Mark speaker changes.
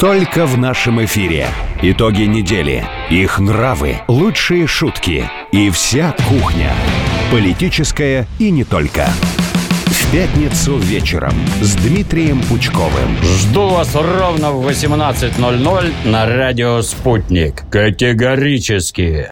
Speaker 1: Только в нашем эфире. Итоги недели, их нравы, лучшие шутки и вся кухня. Политическая и не только. В пятницу вечером с Дмитрием Пучковым.
Speaker 2: Жду вас ровно в 18.00 на радио «Спутник». Категорически.